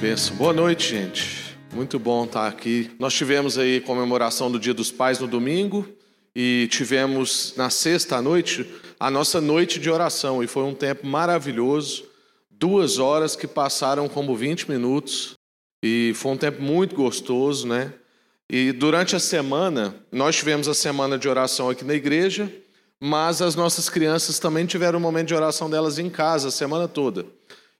Benção. Boa noite, gente. Muito bom estar aqui. Nós tivemos aí comemoração do Dia dos Pais no domingo e tivemos na sexta noite a nossa noite de oração e foi um tempo maravilhoso. Duas horas que passaram como 20 minutos e foi um tempo muito gostoso, né? E durante a semana, nós tivemos a semana de oração aqui na igreja, mas as nossas crianças também tiveram um momento de oração delas em casa a semana toda.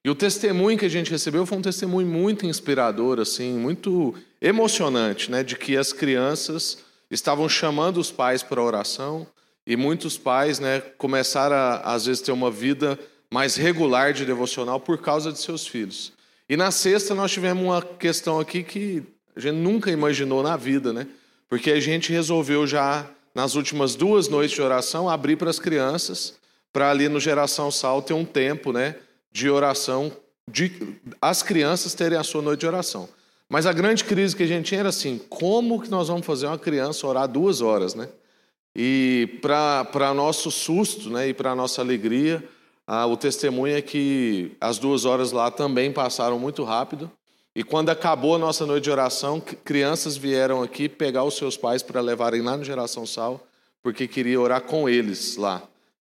E o testemunho que a gente recebeu foi um testemunho muito inspirador, assim, muito emocionante, né, de que as crianças estavam chamando os pais para a oração e muitos pais, né, começaram a às vezes ter uma vida mais regular de devocional por causa de seus filhos. E na sexta nós tivemos uma questão aqui que a gente nunca imaginou na vida, né? Porque a gente resolveu já nas últimas duas noites de oração abrir para as crianças, para ali no Geração Sal ter um tempo, né? De oração, de as crianças terem a sua noite de oração. Mas a grande crise que a gente tinha era assim: como que nós vamos fazer uma criança orar duas horas, né? E para nosso susto né, e para nossa alegria, ah, o testemunho é que as duas horas lá também passaram muito rápido. E quando acabou a nossa noite de oração, crianças vieram aqui pegar os seus pais para levarem lá no Geração Sal, porque queria orar com eles lá.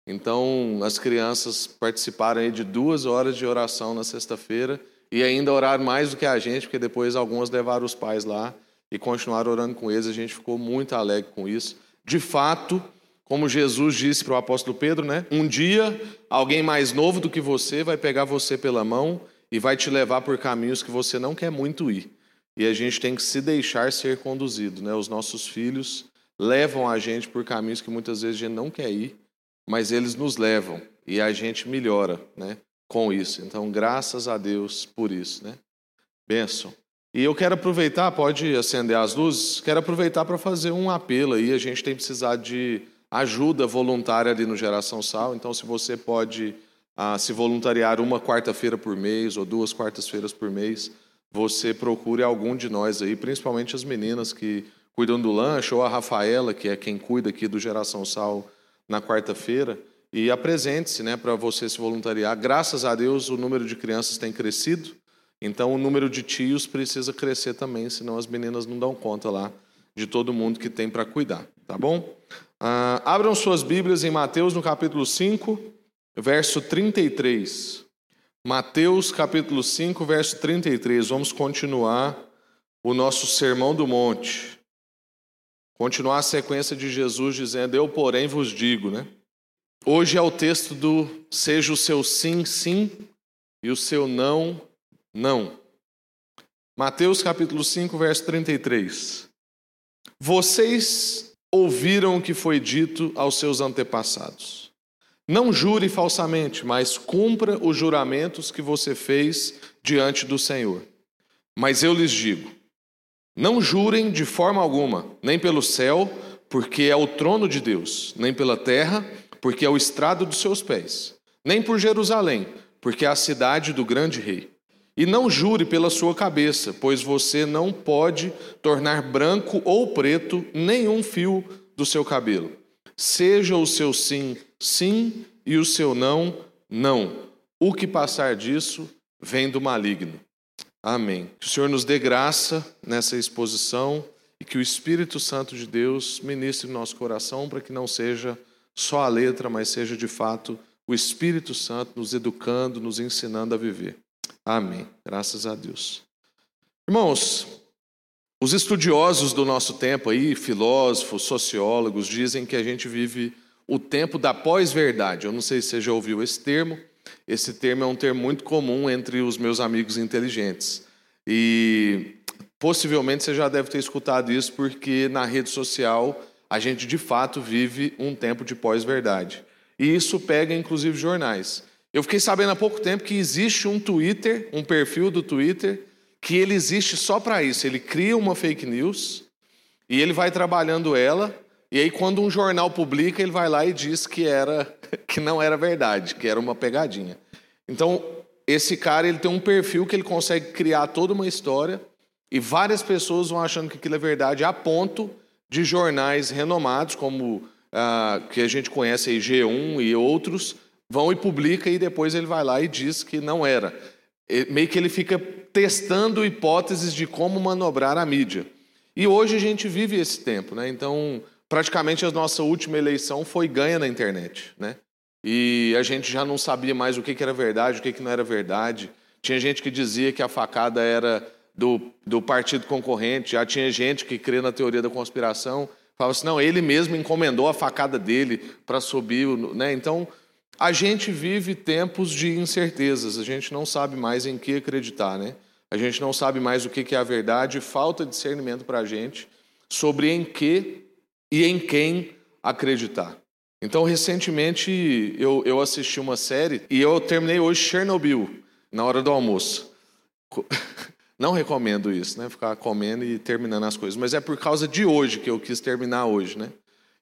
Então, as crianças participaram de duas horas de oração na sexta-feira e ainda oraram mais do que a gente, porque depois algumas levaram os pais lá e continuaram orando com eles. A gente ficou muito alegre com isso. De fato, como Jesus disse para o apóstolo Pedro, né? Um dia alguém mais novo do que você vai pegar você pela mão e vai te levar por caminhos que você não quer muito ir. E a gente tem que se deixar ser conduzido, né? Os nossos filhos levam a gente por caminhos que muitas vezes a gente não quer ir mas eles nos levam e a gente melhora, né, com isso. Então, graças a Deus por isso, né? Benção. E eu quero aproveitar, pode acender as luzes, quero aproveitar para fazer um apelo aí. A gente tem precisado de ajuda voluntária ali no Geração Sal. Então, se você pode ah, se voluntariar uma quarta-feira por mês ou duas quartas-feiras por mês, você procure algum de nós aí, principalmente as meninas que cuidam do lanche, ou a Rafaela, que é quem cuida aqui do Geração Sal na quarta-feira e apresente-se né, para você se voluntariar. Graças a Deus, o número de crianças tem crescido, então o número de tios precisa crescer também, senão as meninas não dão conta lá de todo mundo que tem para cuidar, tá bom? Ah, abram suas Bíblias em Mateus, no capítulo 5, verso 33. Mateus, capítulo 5, verso 33. Vamos continuar o nosso Sermão do Monte. Continuar a sequência de Jesus dizendo: Eu, porém, vos digo, né? Hoje é o texto do seja o seu sim, sim e o seu não, não. Mateus capítulo 5, verso 33. Vocês ouviram o que foi dito aos seus antepassados. Não jure falsamente, mas cumpra os juramentos que você fez diante do Senhor. Mas eu lhes digo: não jurem de forma alguma, nem pelo céu, porque é o trono de Deus, nem pela terra, porque é o estrado dos seus pés, nem por Jerusalém, porque é a cidade do grande rei. E não jure pela sua cabeça, pois você não pode tornar branco ou preto nenhum fio do seu cabelo. Seja o seu sim, sim, e o seu não, não. O que passar disso vem do maligno. Amém. Que o Senhor nos dê graça nessa exposição e que o Espírito Santo de Deus ministre no nosso coração para que não seja só a letra, mas seja de fato o Espírito Santo nos educando, nos ensinando a viver. Amém. Graças a Deus. Irmãos, os estudiosos do nosso tempo aí, filósofos, sociólogos, dizem que a gente vive o tempo da pós-verdade. Eu não sei se você já ouviu esse termo. Esse termo é um termo muito comum entre os meus amigos inteligentes. E possivelmente você já deve ter escutado isso, porque na rede social a gente de fato vive um tempo de pós-verdade. E isso pega inclusive jornais. Eu fiquei sabendo há pouco tempo que existe um Twitter, um perfil do Twitter, que ele existe só para isso. Ele cria uma fake news e ele vai trabalhando ela e aí, quando um jornal publica, ele vai lá e diz que era que não era verdade, que era uma pegadinha. Então, esse cara ele tem um perfil que ele consegue criar toda uma história e várias pessoas vão achando que aquilo é verdade, a ponto de jornais renomados, como ah, que a gente conhece aí, G1 e outros, vão e publica e depois ele vai lá e diz que não era. meio que ele fica testando hipóteses de como manobrar a mídia. E hoje a gente vive esse tempo, né? Então, praticamente a nossa última eleição foi ganha na internet, né? E a gente já não sabia mais o que, que era verdade, o que, que não era verdade. Tinha gente que dizia que a facada era do, do partido concorrente, já tinha gente que crê na teoria da conspiração, falava assim, não, ele mesmo encomendou a facada dele para subir, né? Então, a gente vive tempos de incertezas, a gente não sabe mais em que acreditar, né? A gente não sabe mais o que é a verdade, falta discernimento para a gente sobre em que e em quem acreditar. Então, recentemente, eu, eu assisti uma série e eu terminei hoje Chernobyl, na hora do almoço. Não recomendo isso, né? Ficar comendo e terminando as coisas. Mas é por causa de hoje que eu quis terminar hoje, né?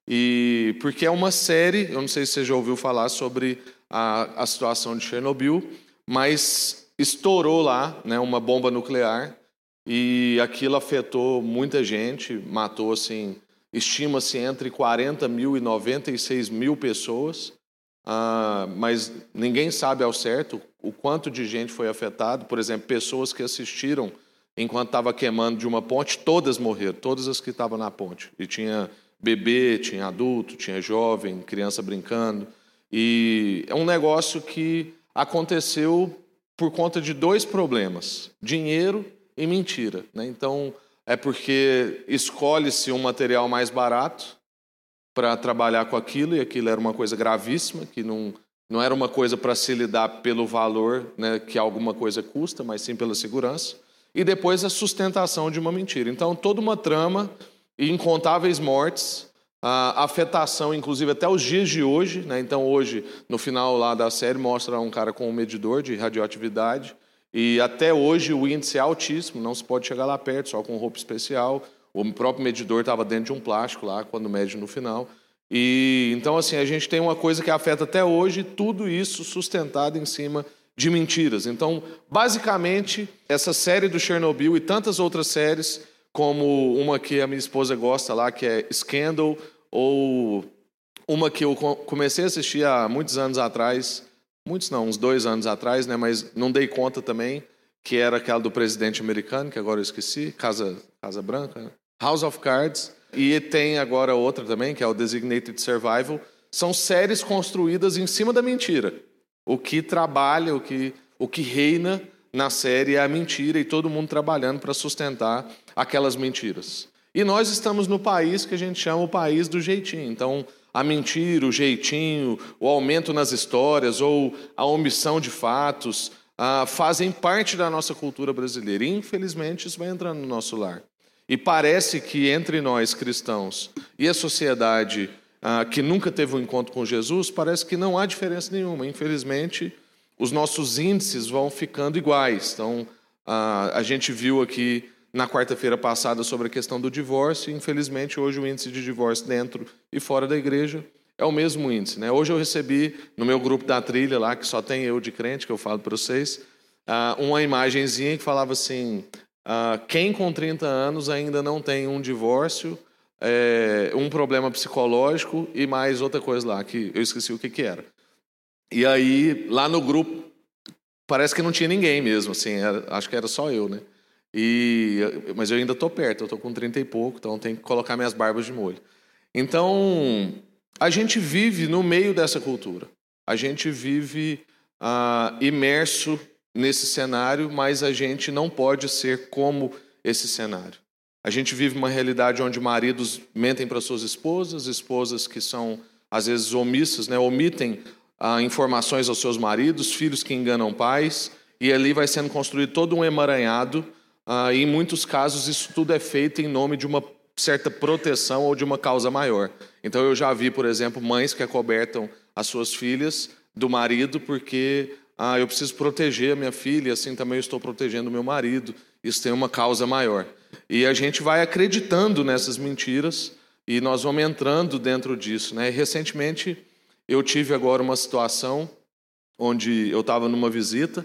E porque é uma série, eu não sei se você já ouviu falar sobre a, a situação de Chernobyl, mas estourou lá né, uma bomba nuclear e aquilo afetou muita gente, matou assim, estima-se entre 40 mil e 96 mil pessoas, ah, mas ninguém sabe ao certo o quanto de gente foi afetado. Por exemplo, pessoas que assistiram enquanto estava queimando de uma ponte, todas morreram, todas as que estavam na ponte. E tinha bebê, tinha adulto, tinha jovem, criança brincando. E é um negócio que aconteceu por conta de dois problemas: dinheiro e mentira. Né? Então, é porque escolhe-se um material mais barato para trabalhar com aquilo, e aquilo era uma coisa gravíssima, que não, não era uma coisa para se lidar pelo valor né, que alguma coisa custa, mas sim pela segurança. E depois a sustentação de uma mentira. Então, toda uma trama e incontáveis mortes a afetação, inclusive até os dias de hoje. Né? Então, hoje, no final lá da série, mostra um cara com um medidor de radioatividade. E até hoje o índice é altíssimo, não se pode chegar lá perto, só com roupa especial. O próprio medidor estava dentro de um plástico lá, quando mede no final. E então, assim, a gente tem uma coisa que afeta até hoje, tudo isso sustentado em cima de mentiras. Então, basicamente, essa série do Chernobyl e tantas outras séries como uma que a minha esposa gosta lá, que é Scandal, ou uma que eu comecei a assistir há muitos anos atrás, muitos não, uns dois anos atrás, né, mas não dei conta também, que era aquela do presidente americano, que agora eu esqueci, Casa, Casa Branca, né? House of Cards, e tem agora outra também, que é o Designated Survival. São séries construídas em cima da mentira. O que trabalha, o que, o que reina na série é a mentira e todo mundo trabalhando para sustentar aquelas mentiras. E nós estamos no país que a gente chama o país do jeitinho. Então, a mentira, o jeitinho, o aumento nas histórias ou a omissão de fatos ah, fazem parte da nossa cultura brasileira. E, infelizmente, isso vai entrando no nosso lar. E parece que entre nós cristãos e a sociedade ah, que nunca teve um encontro com Jesus, parece que não há diferença nenhuma. Infelizmente, os nossos índices vão ficando iguais. Então, ah, a gente viu aqui na quarta-feira passada sobre a questão do divórcio. Infelizmente, hoje o índice de divórcio dentro e fora da igreja é o mesmo índice. Né? Hoje eu recebi no meu grupo da trilha lá, que só tem eu de crente, que eu falo para vocês, ah, uma imagenzinha que falava assim: ah, quem com 30 anos ainda não tem um divórcio, é, um problema psicológico e mais outra coisa lá, que eu esqueci o que, que era. E aí, lá no grupo, parece que não tinha ninguém mesmo, assim, era, acho que era só eu, né? E, mas eu ainda estou perto, eu estou com 30 e pouco, então tenho que colocar minhas barbas de molho. Então, a gente vive no meio dessa cultura. A gente vive ah, imerso nesse cenário, mas a gente não pode ser como esse cenário. A gente vive uma realidade onde maridos mentem para suas esposas, esposas que são às vezes omissas, né, omitem ah, informações aos seus maridos, filhos que enganam pais, e ali vai sendo construído todo um emaranhado ah, em muitos casos, isso tudo é feito em nome de uma certa proteção ou de uma causa maior. Então, eu já vi, por exemplo, mães que acobertam as suas filhas do marido porque ah, eu preciso proteger a minha filha, assim também eu estou protegendo o meu marido. Isso tem uma causa maior. E a gente vai acreditando nessas mentiras e nós vamos entrando dentro disso. Né? Recentemente, eu tive agora uma situação onde eu estava numa visita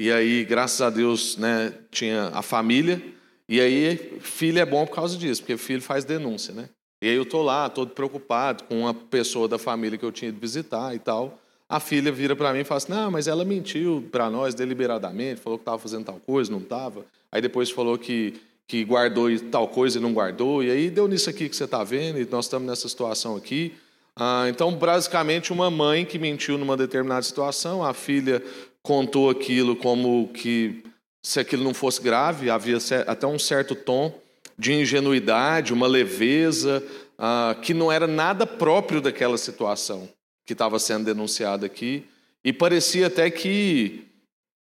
e aí, graças a Deus, né, tinha a família. E aí, filho é bom por causa disso, porque filho faz denúncia, né? E aí eu tô lá, todo preocupado com uma pessoa da família que eu tinha ido visitar e tal. a filha vira para mim e fala assim: Não, mas ela mentiu para nós deliberadamente, falou que estava fazendo tal coisa, não estava. Aí depois falou que, que guardou tal coisa e não guardou. E aí deu nisso aqui que você está vendo, e nós estamos nessa situação aqui. Ah, então, basicamente, uma mãe que mentiu numa determinada situação, a filha contou aquilo como que se aquilo não fosse grave, havia até um certo tom de ingenuidade, uma leveza, ah, que não era nada próprio daquela situação que estava sendo denunciada aqui. E parecia até que,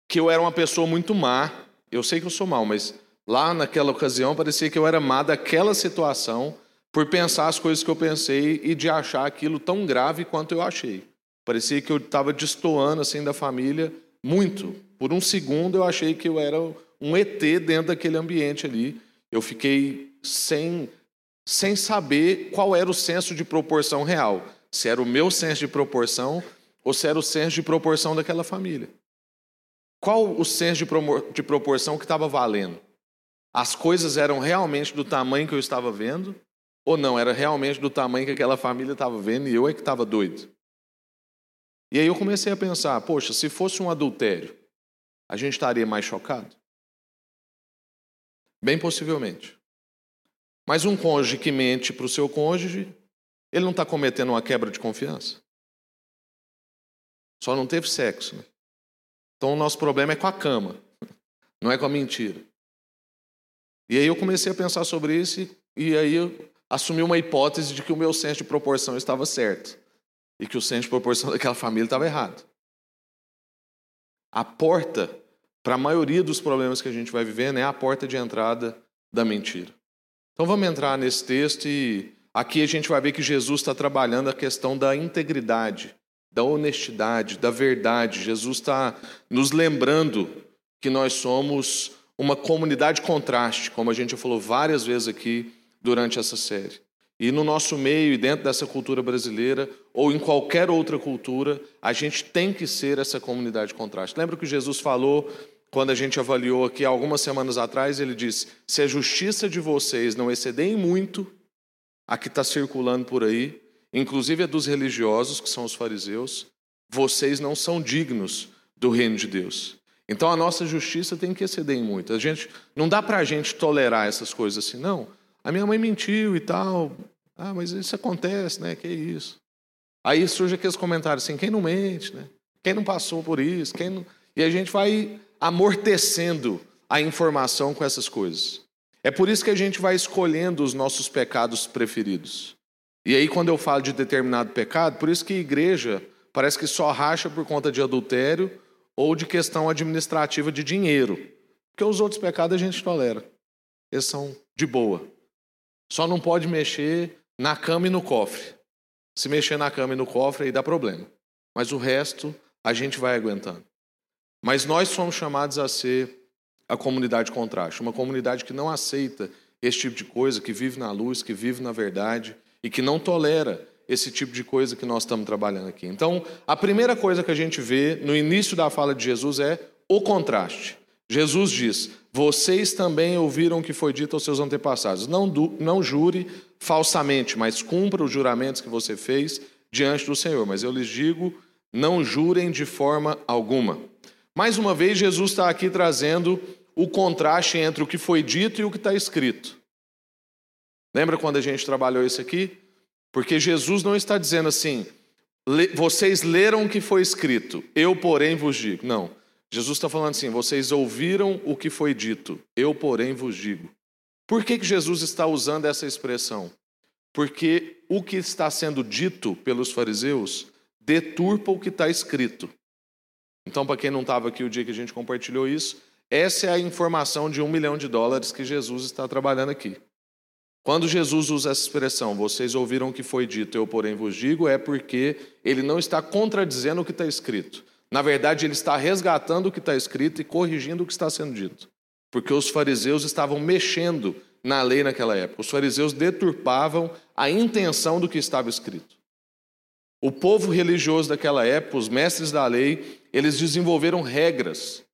que eu era uma pessoa muito má. Eu sei que eu sou mal, mas lá naquela ocasião parecia que eu era má daquela situação por pensar as coisas que eu pensei e de achar aquilo tão grave quanto eu achei. Parecia que eu estava destoando assim da família muito. Por um segundo eu achei que eu era um ET dentro daquele ambiente ali. Eu fiquei sem sem saber qual era o senso de proporção real. Se era o meu senso de proporção ou se era o senso de proporção daquela família. Qual o senso de proporção que estava valendo? As coisas eram realmente do tamanho que eu estava vendo ou não? Era realmente do tamanho que aquela família estava vendo e eu é que estava doido? E aí eu comecei a pensar: poxa, se fosse um adultério, a gente estaria mais chocado? Bem possivelmente. Mas um cônjuge que mente para o seu cônjuge, ele não está cometendo uma quebra de confiança. Só não teve sexo. Né? Então o nosso problema é com a cama, não é com a mentira. E aí eu comecei a pensar sobre isso e, aí eu assumi uma hipótese de que o meu senso de proporção estava certo e que o senso de proporção daquela família estava errado. A porta para a maioria dos problemas que a gente vai vivendo é a porta de entrada da mentira. Então vamos entrar nesse texto e aqui a gente vai ver que Jesus está trabalhando a questão da integridade, da honestidade, da verdade. Jesus está nos lembrando que nós somos uma comunidade contraste, como a gente já falou várias vezes aqui durante essa série. E no nosso meio e dentro dessa cultura brasileira, ou em qualquer outra cultura, a gente tem que ser essa comunidade contraste. Lembra que Jesus falou quando a gente avaliou aqui algumas semanas atrás, ele disse: se a justiça de vocês não exceder muito a que está circulando por aí, inclusive a dos religiosos, que são os fariseus, vocês não são dignos do reino de Deus. Então a nossa justiça tem que exceder em muito. A gente não dá para a gente tolerar essas coisas assim, não. A minha mãe mentiu e tal. Ah, mas isso acontece, né? Que isso? Aí surge aqueles comentários assim: quem não mente, né? Quem não passou por isso? Quem não... E a gente vai amortecendo a informação com essas coisas. É por isso que a gente vai escolhendo os nossos pecados preferidos. E aí, quando eu falo de determinado pecado, por isso que a igreja parece que só racha por conta de adultério ou de questão administrativa de dinheiro. Porque os outros pecados a gente tolera. Eles são de boa. Só não pode mexer na cama e no cofre. Se mexer na cama e no cofre, aí dá problema. Mas o resto a gente vai aguentando. Mas nós somos chamados a ser a comunidade contraste, uma comunidade que não aceita esse tipo de coisa, que vive na luz, que vive na verdade e que não tolera esse tipo de coisa que nós estamos trabalhando aqui. Então, a primeira coisa que a gente vê no início da fala de Jesus é o contraste. Jesus diz: Vocês também ouviram o que foi dito aos seus antepassados. Não, não jure falsamente, mas cumpra os juramentos que você fez diante do Senhor. Mas eu lhes digo: não jurem de forma alguma. Mais uma vez, Jesus está aqui trazendo o contraste entre o que foi dito e o que está escrito. Lembra quando a gente trabalhou isso aqui? Porque Jesus não está dizendo assim, vocês leram o que foi escrito, eu, porém, vos digo. Não. Jesus está falando assim, vocês ouviram o que foi dito, eu, porém, vos digo. Por que, que Jesus está usando essa expressão? Porque o que está sendo dito pelos fariseus deturpa o que está escrito. Então, para quem não estava aqui o dia que a gente compartilhou isso, essa é a informação de um milhão de dólares que Jesus está trabalhando aqui. Quando Jesus usa essa expressão, vocês ouviram o que foi dito, eu porém vos digo, é porque ele não está contradizendo o que está escrito. Na verdade, ele está resgatando o que está escrito e corrigindo o que está sendo dito. Porque os fariseus estavam mexendo na lei naquela época. Os fariseus deturpavam a intenção do que estava escrito. O povo religioso daquela época, os mestres da lei, eles desenvolveram regras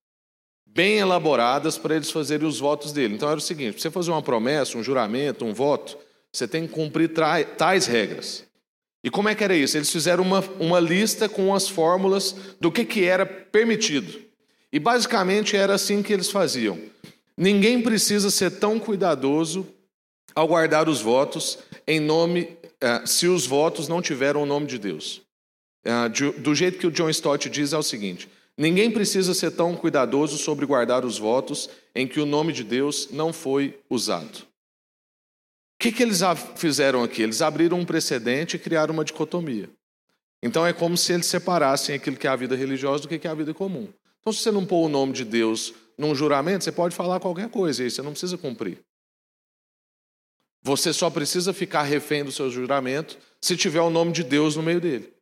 bem elaboradas para eles fazerem os votos dele. Então era o seguinte: você fazer uma promessa, um juramento, um voto, você tem que cumprir tais regras. E como é que era isso? Eles fizeram uma, uma lista com as fórmulas do que, que era permitido. E basicamente era assim que eles faziam. Ninguém precisa ser tão cuidadoso ao guardar os votos em nome, eh, se os votos não tiveram o nome de Deus. Eh, do jeito que o John Stott diz é o seguinte: ninguém precisa ser tão cuidadoso sobre guardar os votos em que o nome de Deus não foi usado. O que, que eles fizeram aqui? Eles abriram um precedente e criaram uma dicotomia. Então é como se eles separassem aquilo que é a vida religiosa do que é a vida comum. Então, se você não pôr o nome de Deus num juramento, você pode falar qualquer coisa e você não precisa cumprir. Você só precisa ficar refém do seu juramento se tiver o nome de Deus no meio dele.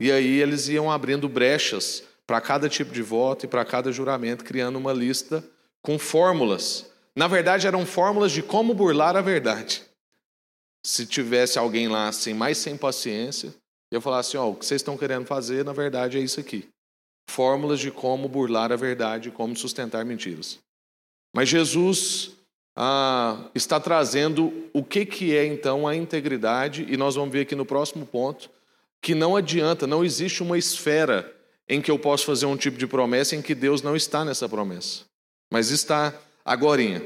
E aí eles iam abrindo brechas para cada tipo de voto e para cada juramento, criando uma lista com fórmulas na verdade, eram fórmulas de como burlar a verdade. Se tivesse alguém lá assim, mais sem paciência, eu falasse: ó, o que vocês estão querendo fazer, na verdade, é isso aqui. Fórmulas de como burlar a verdade, como sustentar mentiras. Mas Jesus ah, está trazendo o que, que é então a integridade, e nós vamos ver aqui no próximo ponto que não adianta, não existe uma esfera em que eu posso fazer um tipo de promessa em que Deus não está nessa promessa, mas está agorinha.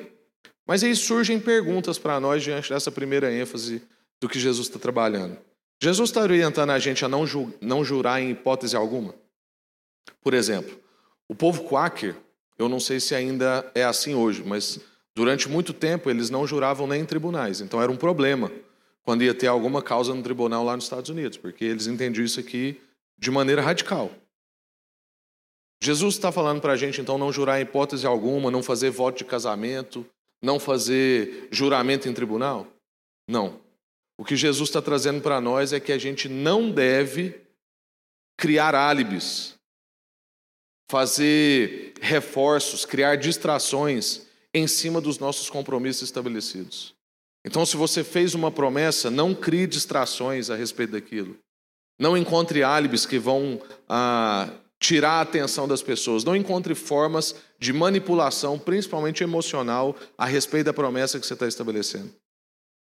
Mas aí surgem perguntas para nós diante dessa primeira ênfase do que Jesus está trabalhando. Jesus está orientando a gente a não, ju não jurar em hipótese alguma? Por exemplo, o povo quaker, eu não sei se ainda é assim hoje, mas durante muito tempo eles não juravam nem em tribunais, então era um problema quando ia ter alguma causa no tribunal lá nos Estados Unidos, porque eles entendiam isso aqui de maneira radical. Jesus está falando para a gente, então, não jurar em hipótese alguma, não fazer voto de casamento, não fazer juramento em tribunal? Não. O que Jesus está trazendo para nós é que a gente não deve criar álibis, fazer reforços, criar distrações em cima dos nossos compromissos estabelecidos. Então, se você fez uma promessa, não crie distrações a respeito daquilo. Não encontre álibis que vão ah, tirar a atenção das pessoas. Não encontre formas de manipulação, principalmente emocional, a respeito da promessa que você está estabelecendo.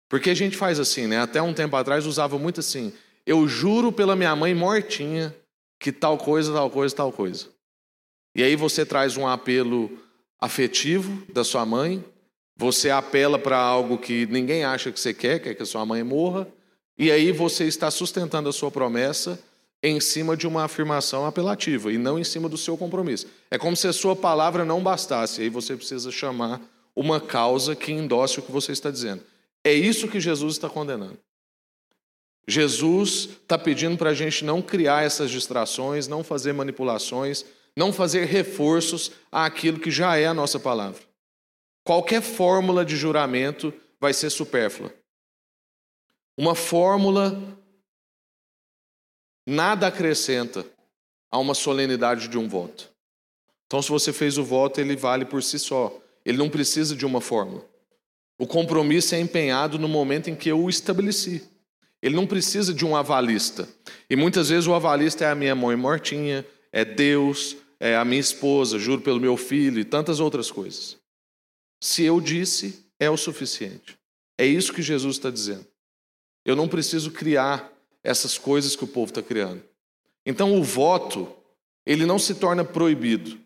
Porque a gente faz assim, né? Até um tempo atrás usava muito assim: eu juro pela minha mãe mortinha que tal coisa, tal coisa, tal coisa. E aí você traz um apelo afetivo da sua mãe, você apela para algo que ninguém acha que você quer, quer que a sua mãe morra, e aí você está sustentando a sua promessa em cima de uma afirmação apelativa e não em cima do seu compromisso. É como se a sua palavra não bastasse, aí você precisa chamar uma causa que endosse o que você está dizendo. É isso que Jesus está condenando. Jesus está pedindo para a gente não criar essas distrações, não fazer manipulações, não fazer reforços àquilo que já é a nossa palavra. Qualquer fórmula de juramento vai ser supérflua. Uma fórmula nada acrescenta a uma solenidade de um voto. Então, se você fez o voto, ele vale por si só. Ele não precisa de uma fórmula. O compromisso é empenhado no momento em que eu o estabeleci. Ele não precisa de um avalista. E muitas vezes o avalista é a minha mãe mortinha, é Deus, é a minha esposa, juro pelo meu filho e tantas outras coisas. Se eu disse, é o suficiente. É isso que Jesus está dizendo. Eu não preciso criar essas coisas que o povo está criando. Então o voto, ele não se torna proibido,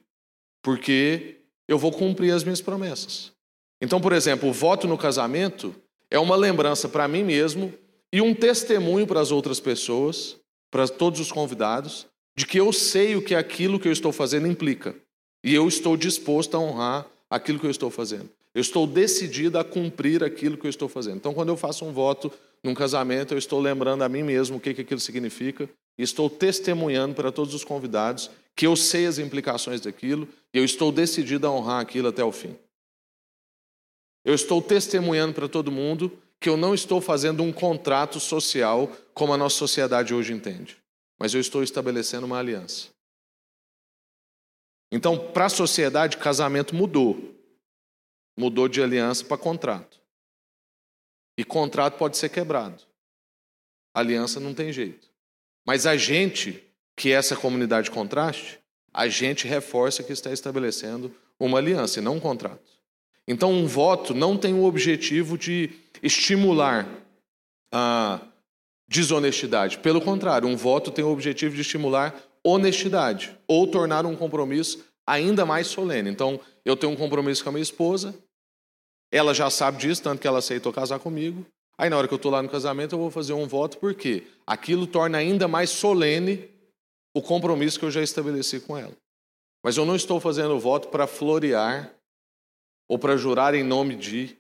porque eu vou cumprir as minhas promessas. Então, por exemplo, o voto no casamento é uma lembrança para mim mesmo e um testemunho para as outras pessoas, para todos os convidados, de que eu sei o que aquilo que eu estou fazendo implica. E eu estou disposto a honrar aquilo que eu estou fazendo. Eu estou decidido a cumprir aquilo que eu estou fazendo. Então, quando eu faço um voto num casamento, eu estou lembrando a mim mesmo o que, que aquilo significa e estou testemunhando para todos os convidados que eu sei as implicações daquilo e eu estou decidido a honrar aquilo até o fim. Eu estou testemunhando para todo mundo que eu não estou fazendo um contrato social como a nossa sociedade hoje entende, mas eu estou estabelecendo uma aliança. Então, para a sociedade, casamento mudou. Mudou de aliança para contrato. E contrato pode ser quebrado. Aliança não tem jeito. Mas a gente, que é essa comunidade contraste, a gente reforça que está estabelecendo uma aliança e não um contrato. Então, um voto não tem o objetivo de estimular a desonestidade. Pelo contrário, um voto tem o objetivo de estimular honestidade ou tornar um compromisso ainda mais solene. Então, eu tenho um compromisso com a minha esposa, ela já sabe disso, tanto que ela aceitou casar comigo. Aí, na hora que eu estou lá no casamento, eu vou fazer um voto, porque aquilo torna ainda mais solene o compromisso que eu já estabeleci com ela. Mas eu não estou fazendo o voto para florear ou para jurar em nome de.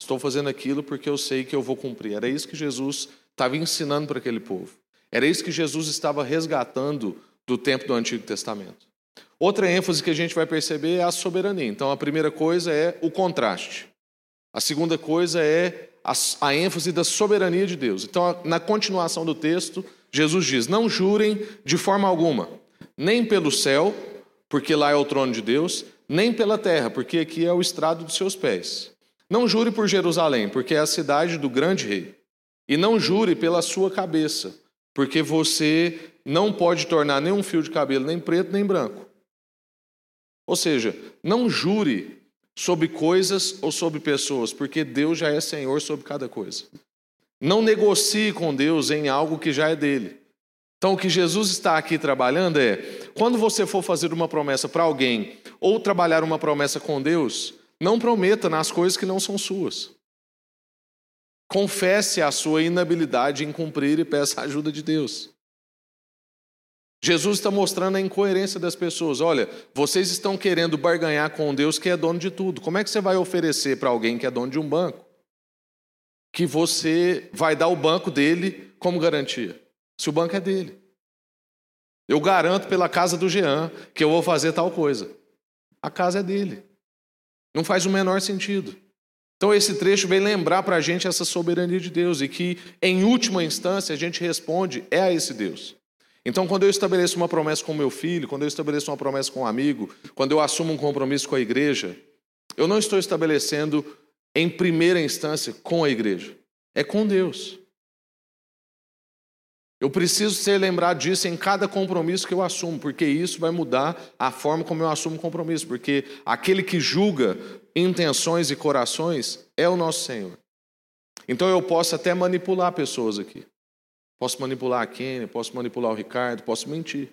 Estou fazendo aquilo porque eu sei que eu vou cumprir. Era isso que Jesus estava ensinando para aquele povo. Era isso que Jesus estava resgatando do tempo do Antigo Testamento. Outra ênfase que a gente vai perceber é a soberania. Então, a primeira coisa é o contraste. A segunda coisa é a, a ênfase da soberania de Deus. Então, na continuação do texto, Jesus diz: Não jurem de forma alguma, nem pelo céu, porque lá é o trono de Deus, nem pela terra, porque aqui é o estrado dos seus pés. Não jure por Jerusalém, porque é a cidade do grande rei. E não jure pela sua cabeça, porque você não pode tornar nenhum fio de cabelo nem preto nem branco. Ou seja, não jure sobre coisas ou sobre pessoas, porque Deus já é Senhor sobre cada coisa. Não negocie com Deus em algo que já é dele. Então, o que Jesus está aqui trabalhando é: quando você for fazer uma promessa para alguém ou trabalhar uma promessa com Deus, não prometa nas coisas que não são suas. Confesse a sua inabilidade em cumprir e peça a ajuda de Deus. Jesus está mostrando a incoerência das pessoas. Olha, vocês estão querendo barganhar com Deus que é dono de tudo. Como é que você vai oferecer para alguém que é dono de um banco que você vai dar o banco dele como garantia? Se o banco é dele. Eu garanto pela casa do Jean que eu vou fazer tal coisa. A casa é dele. Não faz o menor sentido. Então, esse trecho vem lembrar para a gente essa soberania de Deus e que, em última instância, a gente responde é a esse Deus. Então, quando eu estabeleço uma promessa com meu filho, quando eu estabeleço uma promessa com um amigo, quando eu assumo um compromisso com a igreja, eu não estou estabelecendo em primeira instância com a igreja, é com Deus. Eu preciso ser lembrado disso em cada compromisso que eu assumo, porque isso vai mudar a forma como eu assumo compromisso, porque aquele que julga intenções e corações é o nosso Senhor. Então eu posso até manipular pessoas aqui. Posso manipular a Kenny, posso manipular o Ricardo, posso mentir.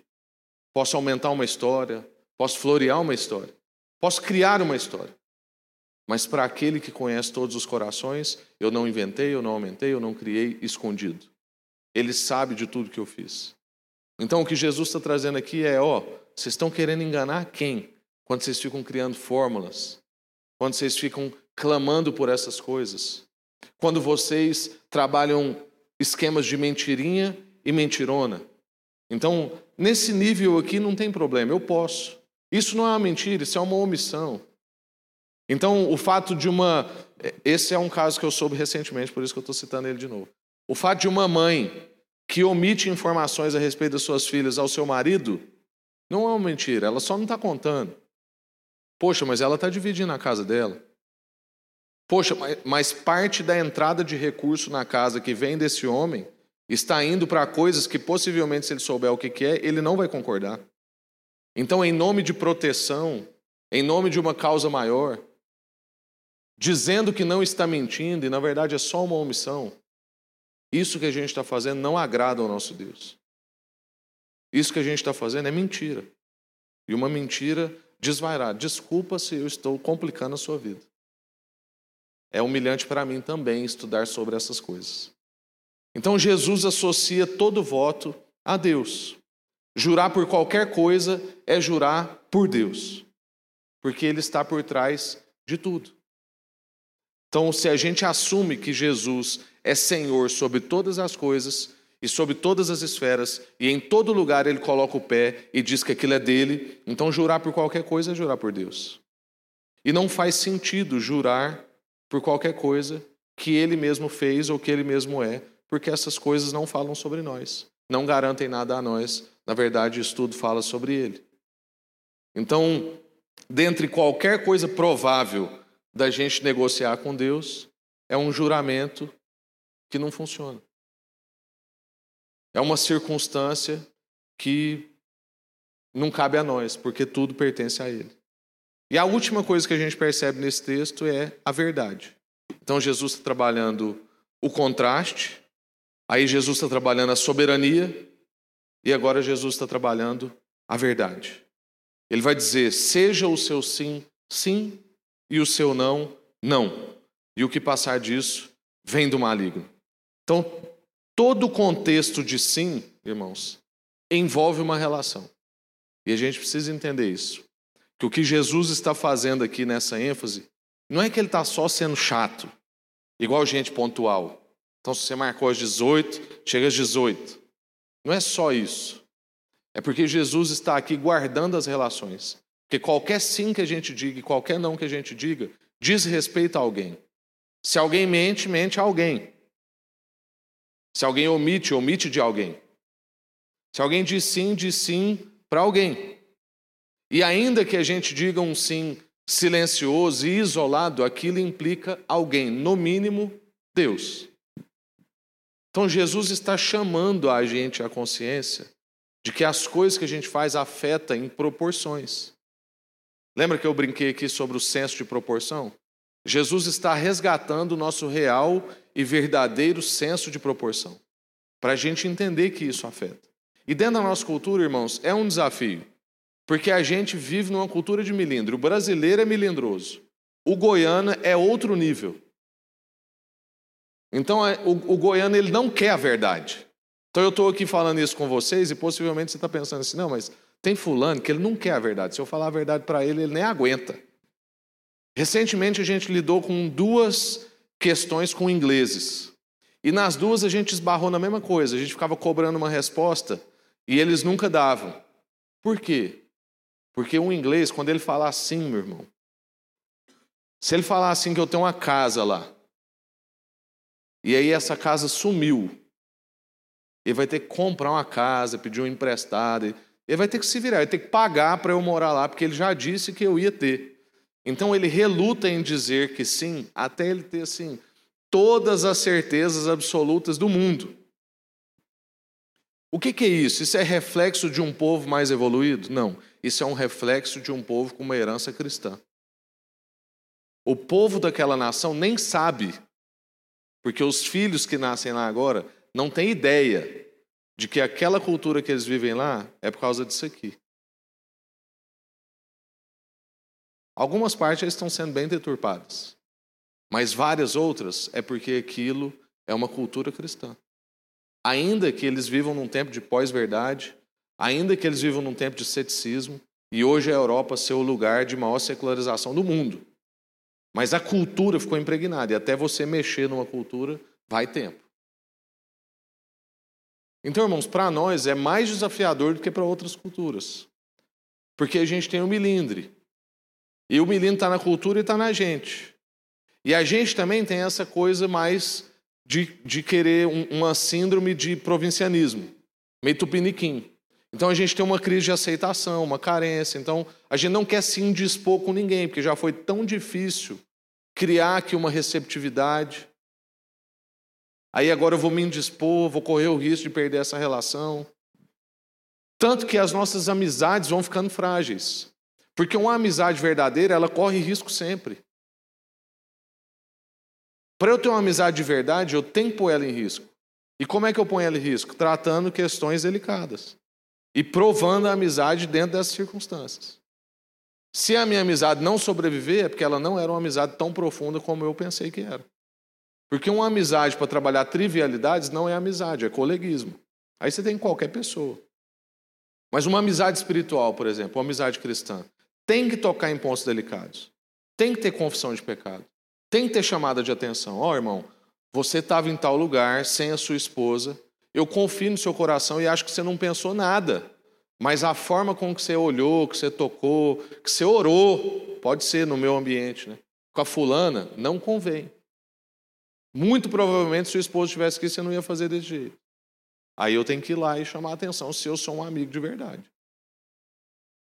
Posso aumentar uma história, posso florear uma história, posso criar uma história. Mas para aquele que conhece todos os corações, eu não inventei, eu não aumentei, eu não criei escondido. Ele sabe de tudo que eu fiz. Então o que Jesus está trazendo aqui é: ó, vocês estão querendo enganar quem? Quando vocês ficam criando fórmulas, quando vocês ficam clamando por essas coisas, quando vocês trabalham esquemas de mentirinha e mentirona. Então, nesse nível aqui não tem problema, eu posso. Isso não é uma mentira, isso é uma omissão. Então, o fato de uma. Esse é um caso que eu soube recentemente, por isso que eu estou citando ele de novo. O fato de uma mãe que omite informações a respeito das suas filhas ao seu marido não é uma mentira, ela só não está contando. Poxa, mas ela está dividindo a casa dela. Poxa, mas parte da entrada de recurso na casa que vem desse homem está indo para coisas que possivelmente, se ele souber o que é, ele não vai concordar. Então, em nome de proteção, em nome de uma causa maior, dizendo que não está mentindo e na verdade é só uma omissão, isso que a gente está fazendo não agrada ao nosso Deus. Isso que a gente está fazendo é mentira. E uma mentira desvairada. Desculpa se eu estou complicando a sua vida. É humilhante para mim também estudar sobre essas coisas. Então Jesus associa todo voto a Deus. Jurar por qualquer coisa é jurar por Deus, porque Ele está por trás de tudo. Então, se a gente assume que Jesus é Senhor sobre todas as coisas e sobre todas as esferas, e em todo lugar Ele coloca o pé e diz que aquilo é dele, então jurar por qualquer coisa é jurar por Deus. E não faz sentido jurar por qualquer coisa que ele mesmo fez ou que ele mesmo é, porque essas coisas não falam sobre nós, não garantem nada a nós. Na verdade, isso tudo fala sobre ele. Então, dentre qualquer coisa provável da gente negociar com Deus, é um juramento que não funciona. É uma circunstância que não cabe a nós, porque tudo pertence a Ele. E a última coisa que a gente percebe nesse texto é a verdade. Então Jesus está trabalhando o contraste, aí Jesus está trabalhando a soberania, e agora Jesus está trabalhando a verdade. Ele vai dizer: seja o seu sim, sim, e o seu não, não. E o que passar disso vem do maligno. Então, todo o contexto de sim, irmãos, envolve uma relação. E a gente precisa entender isso. Que o que Jesus está fazendo aqui nessa ênfase, não é que ele está só sendo chato, igual gente pontual. Então, se você marcou às 18, chega às 18. Não é só isso. É porque Jesus está aqui guardando as relações. Porque qualquer sim que a gente diga e qualquer não que a gente diga diz respeito a alguém. Se alguém mente, mente a alguém. Se alguém omite, omite de alguém. Se alguém diz sim, diz sim para alguém. E ainda que a gente diga um sim silencioso e isolado, aquilo implica alguém, no mínimo, Deus. Então Jesus está chamando a gente à consciência de que as coisas que a gente faz afetam em proporções. Lembra que eu brinquei aqui sobre o senso de proporção? Jesus está resgatando o nosso real e verdadeiro senso de proporção, para a gente entender que isso afeta. E dentro da nossa cultura, irmãos, é um desafio, porque a gente vive numa cultura de milindre. O brasileiro é milindroso, o goiano é outro nível. Então, é, o, o goiano ele não quer a verdade. Então, eu estou aqui falando isso com vocês e possivelmente você está pensando assim: não, mas tem fulano que ele não quer a verdade. Se eu falar a verdade para ele, ele nem aguenta. Recentemente, a gente lidou com duas questões com ingleses. E nas duas a gente esbarrou na mesma coisa. A gente ficava cobrando uma resposta e eles nunca davam. Por quê? Porque um inglês, quando ele falar assim, meu irmão, se ele falar assim que eu tenho uma casa lá, e aí essa casa sumiu. Ele vai ter que comprar uma casa, pedir um emprestado. Ele vai ter que se virar, ele vai ter que pagar para eu morar lá, porque ele já disse que eu ia ter. Então ele reluta em dizer que sim, até ele ter assim todas as certezas absolutas do mundo. O que, que é isso? Isso é reflexo de um povo mais evoluído? Não. Isso é um reflexo de um povo com uma herança cristã. O povo daquela nação nem sabe porque os filhos que nascem lá agora não têm ideia de que aquela cultura que eles vivem lá é por causa disso aqui. Algumas partes estão sendo bem deturpadas, mas várias outras é porque aquilo é uma cultura cristã. Ainda que eles vivam num tempo de pós-verdade, ainda que eles vivam num tempo de ceticismo, e hoje a Europa ser o lugar de maior secularização do mundo. Mas a cultura ficou impregnada, e até você mexer numa cultura, vai tempo. Então, irmãos, para nós é mais desafiador do que para outras culturas. Porque a gente tem o milindre. E o milindre está na cultura e está na gente. E a gente também tem essa coisa mais de, de querer um, uma síndrome de provincianismo, meio tupiniquim. Então a gente tem uma crise de aceitação, uma carência. Então a gente não quer se indispor com ninguém, porque já foi tão difícil criar aqui uma receptividade. Aí agora eu vou me indispor, vou correr o risco de perder essa relação. Tanto que as nossas amizades vão ficando frágeis. Porque uma amizade verdadeira, ela corre risco sempre. Para eu ter uma amizade de verdade, eu tenho que pôr ela em risco. E como é que eu ponho ela em risco? Tratando questões delicadas e provando a amizade dentro dessas circunstâncias. Se a minha amizade não sobreviver, é porque ela não era uma amizade tão profunda como eu pensei que era. Porque uma amizade para trabalhar trivialidades não é amizade, é coleguismo. Aí você tem qualquer pessoa. Mas uma amizade espiritual, por exemplo, uma amizade cristã, tem que tocar em pontos delicados. Tem que ter confissão de pecado. Tem que ter chamada de atenção. Ó, oh, irmão, você estava em tal lugar sem a sua esposa eu confio no seu coração e acho que você não pensou nada. Mas a forma com que você olhou, que você tocou, que você orou, pode ser no meu ambiente, né? Com a fulana, não convém. Muito provavelmente, se o esposo estivesse aqui, você não ia fazer desse jeito. Aí eu tenho que ir lá e chamar a atenção se eu sou um amigo de verdade.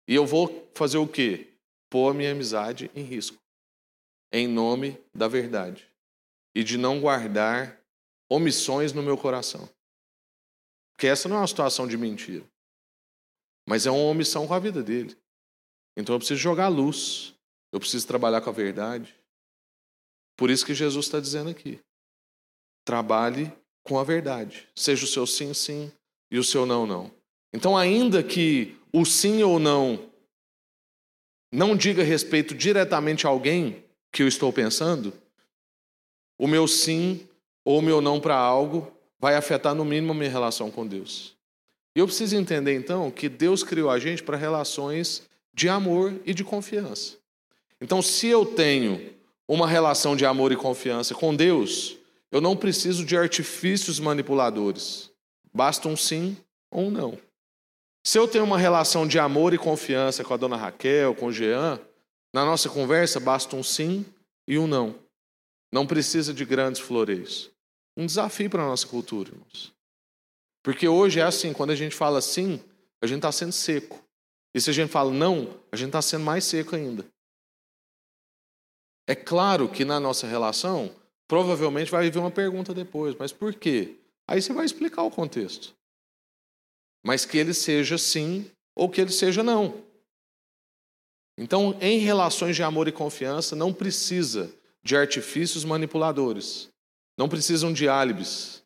E eu vou fazer o quê? Pôr a minha amizade em risco. Em nome da verdade. E de não guardar omissões no meu coração. Porque essa não é uma situação de mentira. Mas é uma omissão com a vida dele. Então eu preciso jogar luz. Eu preciso trabalhar com a verdade. Por isso que Jesus está dizendo aqui. trabalhe com a verdade. Seja o seu sim, sim e o seu não, não. Então, ainda que o sim ou não não diga respeito diretamente a alguém que eu estou pensando, o meu sim ou o meu não para algo vai afetar no mínimo a minha relação com Deus. E eu preciso entender então que Deus criou a gente para relações de amor e de confiança. Então, se eu tenho uma relação de amor e confiança com Deus, eu não preciso de artifícios manipuladores. Basta um sim ou um não. Se eu tenho uma relação de amor e confiança com a dona Raquel, com o Jean, na nossa conversa basta um sim e um não. Não precisa de grandes floreios. Um desafio para a nossa cultura, irmãos. Porque hoje é assim, quando a gente fala sim, a gente está sendo seco. E se a gente fala não, a gente está sendo mais seco ainda. É claro que na nossa relação, provavelmente vai vir uma pergunta depois, mas por quê? Aí você vai explicar o contexto. Mas que ele seja sim ou que ele seja não. Então, em relações de amor e confiança, não precisa de artifícios manipuladores, não precisam de álibis,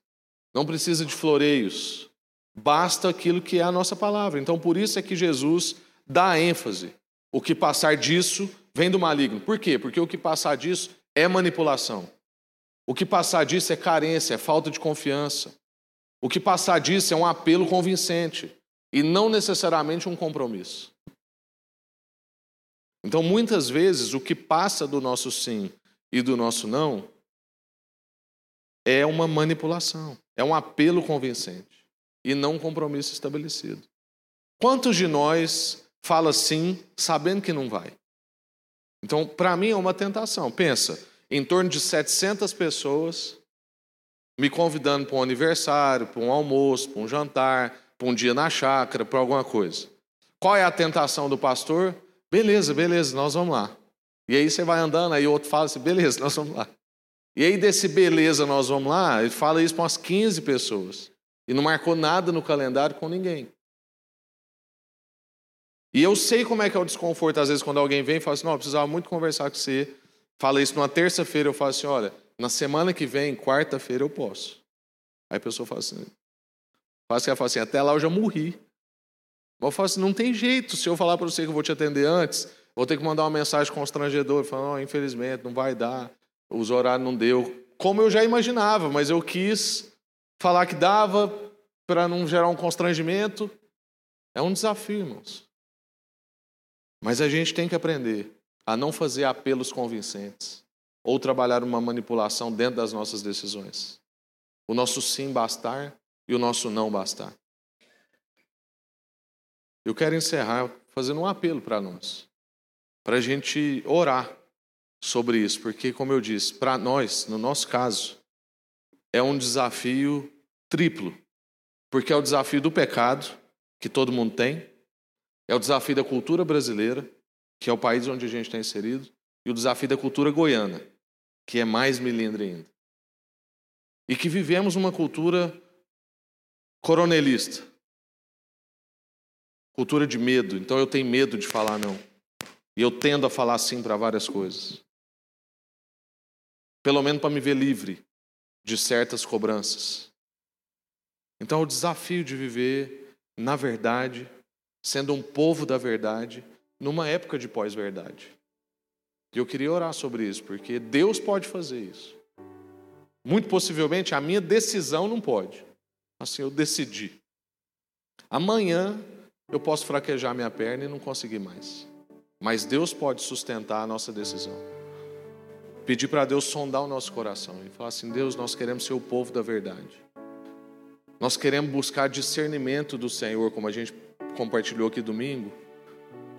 não precisa de floreios, basta aquilo que é a nossa palavra. Então, por isso é que Jesus dá ênfase. O que passar disso vem do maligno. Por quê? Porque o que passar disso é manipulação. O que passar disso é carência, é falta de confiança. O que passar disso é um apelo convincente e não necessariamente um compromisso. Então, muitas vezes, o que passa do nosso sim e do nosso não é uma manipulação, é um apelo convincente e não um compromisso estabelecido. Quantos de nós fala sim sabendo que não vai? Então, para mim é uma tentação. Pensa, em torno de 700 pessoas me convidando para um aniversário, para um almoço, para um jantar, para um dia na chácara, para alguma coisa. Qual é a tentação do pastor? Beleza, beleza, nós vamos lá. E aí você vai andando, aí o outro fala assim, beleza, nós vamos lá. E aí desse beleza, nós vamos lá, ele fala isso para umas 15 pessoas. E não marcou nada no calendário com ninguém. E eu sei como é que é o desconforto, às vezes, quando alguém vem e fala assim, não, eu precisava muito conversar com você. Fala isso numa terça-feira, eu falo assim, olha, na semana que vem, quarta-feira, eu posso. Aí a pessoa fala assim, faz que ela fala assim, até lá eu já morri. Eu falo assim, não tem jeito, se eu falar para você que eu vou te atender antes, vou ter que mandar uma mensagem constrangedora, falando, oh, infelizmente, não vai dar, os horários não deu. Como eu já imaginava, mas eu quis falar que dava para não gerar um constrangimento. É um desafio, irmãos. Mas a gente tem que aprender a não fazer apelos convincentes ou trabalhar uma manipulação dentro das nossas decisões. O nosso sim bastar e o nosso não bastar. Eu quero encerrar fazendo um apelo para nós, para a gente orar sobre isso, porque, como eu disse, para nós, no nosso caso, é um desafio triplo, porque é o desafio do pecado, que todo mundo tem, é o desafio da cultura brasileira, que é o país onde a gente está inserido, e o desafio da cultura goiana, que é mais milindre ainda. E que vivemos uma cultura coronelista, cultura de medo. Então eu tenho medo de falar não. E eu tendo a falar sim para várias coisas. Pelo menos para me ver livre de certas cobranças. Então o desafio de viver na verdade sendo um povo da verdade, numa época de pós-verdade. E eu queria orar sobre isso, porque Deus pode fazer isso. Muito possivelmente a minha decisão não pode. Assim, eu decidi. Amanhã eu posso fraquejar minha perna e não conseguir mais. Mas Deus pode sustentar a nossa decisão. Pedir para Deus sondar o nosso coração e falar assim: Deus, nós queremos ser o povo da verdade. Nós queremos buscar discernimento do Senhor, como a gente compartilhou aqui domingo,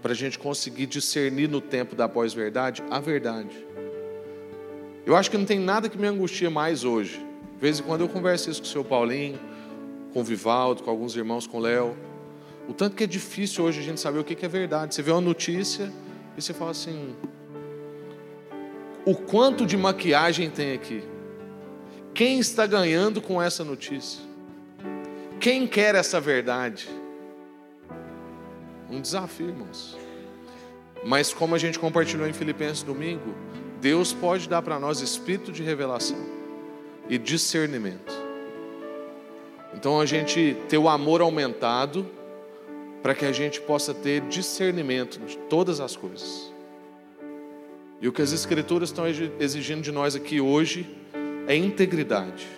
para a gente conseguir discernir no tempo da pós-verdade a verdade. Eu acho que não tem nada que me angustia mais hoje. De vez em quando eu converso isso com o seu Paulinho, com o Vivaldo, com alguns irmãos, com o Léo. O tanto que é difícil hoje a gente saber o que é verdade. Você vê uma notícia e você fala assim: o quanto de maquiagem tem aqui? Quem está ganhando com essa notícia? Quem quer essa verdade? Um desafio, irmãos. Mas como a gente compartilhou em Filipenses domingo, Deus pode dar para nós espírito de revelação. e discernimento. Então a gente ter o amor aumentado para que a gente possa ter discernimento de todas as coisas. E o que as Escrituras estão exigindo de nós aqui hoje é integridade.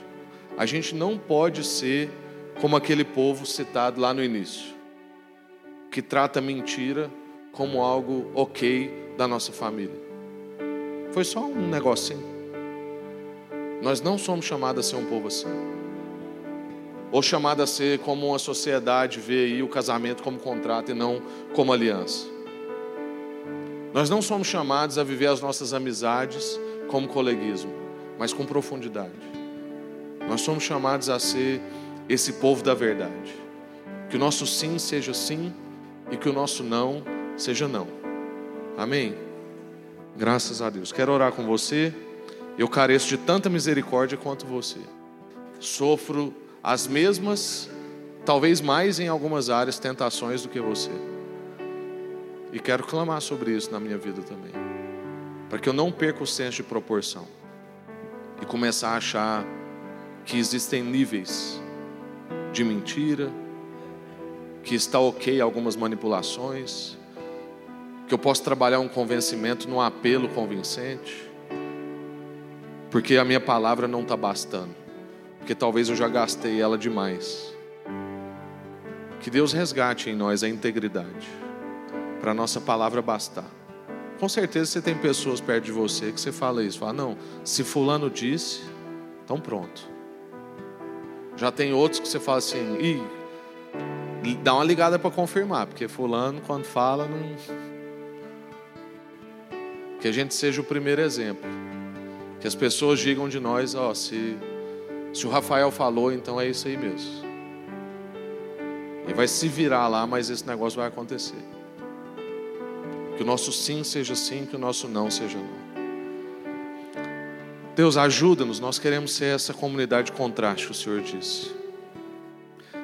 A gente não pode ser como aquele povo citado lá no início, que trata mentira como algo ok da nossa família. Foi só um negocinho. Nós não somos chamados a ser um povo assim. Ou chamados a ser como uma sociedade vê aí o casamento como contrato e não como aliança. Nós não somos chamados a viver as nossas amizades como coleguismo, mas com profundidade. Nós somos chamados a ser esse povo da verdade. Que o nosso sim seja sim e que o nosso não seja não. Amém? Graças a Deus. Quero orar com você. Eu careço de tanta misericórdia quanto você. Sofro as mesmas, talvez mais em algumas áreas, tentações do que você. E quero clamar sobre isso na minha vida também. Para que eu não perca o senso de proporção. E começar a achar que existem níveis de mentira, que está ok algumas manipulações, que eu posso trabalhar um convencimento num apelo convincente, porque a minha palavra não está bastando, porque talvez eu já gastei ela demais. Que Deus resgate em nós a integridade para a nossa palavra bastar. Com certeza você tem pessoas perto de você que você fala isso, fala, não, se fulano disse, então pronto. Já tem outros que você fala assim, ih, dá uma ligada para confirmar, porque fulano quando fala não. Que a gente seja o primeiro exemplo. Que as pessoas digam de nós, ó, se, se o Rafael falou, então é isso aí mesmo. Ele vai se virar lá, mas esse negócio vai acontecer. Que o nosso sim seja sim, que o nosso não seja não. Deus, ajuda-nos, nós queremos ser essa comunidade de contraste o Senhor disse.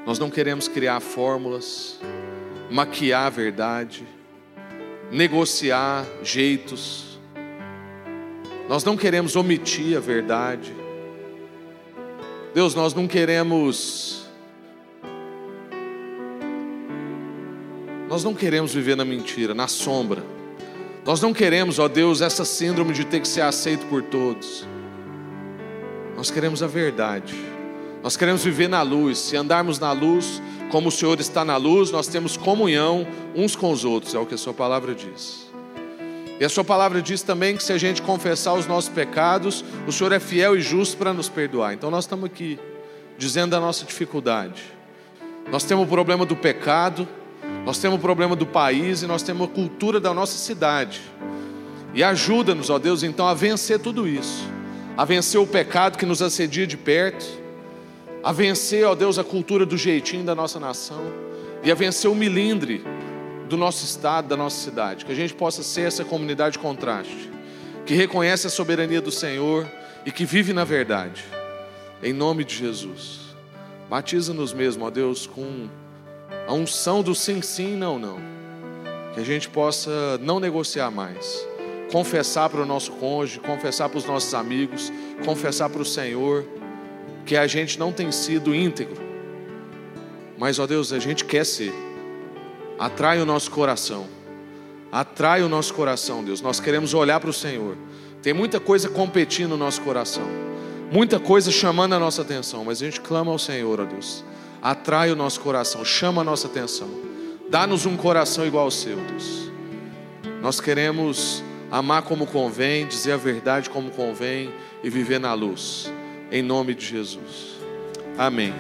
Nós não queremos criar fórmulas, maquiar a verdade, negociar jeitos. Nós não queremos omitir a verdade. Deus, nós não queremos Nós não queremos viver na mentira, na sombra. Nós não queremos, ó Deus, essa síndrome de ter que ser aceito por todos. Nós queremos a verdade. Nós queremos viver na luz. Se andarmos na luz, como o Senhor está na luz, nós temos comunhão uns com os outros, é o que a Sua palavra diz. E a Sua palavra diz também que se a gente confessar os nossos pecados, o Senhor é fiel e justo para nos perdoar. Então nós estamos aqui, dizendo a nossa dificuldade. Nós temos o problema do pecado, nós temos o problema do país e nós temos a cultura da nossa cidade. E ajuda-nos, ó Deus, então a vencer tudo isso. A vencer o pecado que nos assedia de perto. A vencer, ó Deus, a cultura do jeitinho da nossa nação. E a vencer o milindre do nosso estado, da nossa cidade. Que a gente possa ser essa comunidade de contraste. Que reconhece a soberania do Senhor e que vive na verdade. Em nome de Jesus. Batiza-nos mesmo, ó Deus, com a unção do sim, sim, não, não. Que a gente possa não negociar mais. Confessar para o nosso cônjuge, confessar para os nossos amigos, confessar para o Senhor que a gente não tem sido íntegro. Mas, ó Deus, a gente quer ser. Atrai o nosso coração. Atrai o nosso coração, Deus. Nós queremos olhar para o Senhor. Tem muita coisa competindo no nosso coração. Muita coisa chamando a nossa atenção. Mas a gente clama ao Senhor, ó Deus atrai o nosso coração, chama a nossa atenção. Dá-nos um coração igual ao seu, Deus. Nós queremos amar como convém, dizer a verdade como convém e viver na luz. Em nome de Jesus. Amém.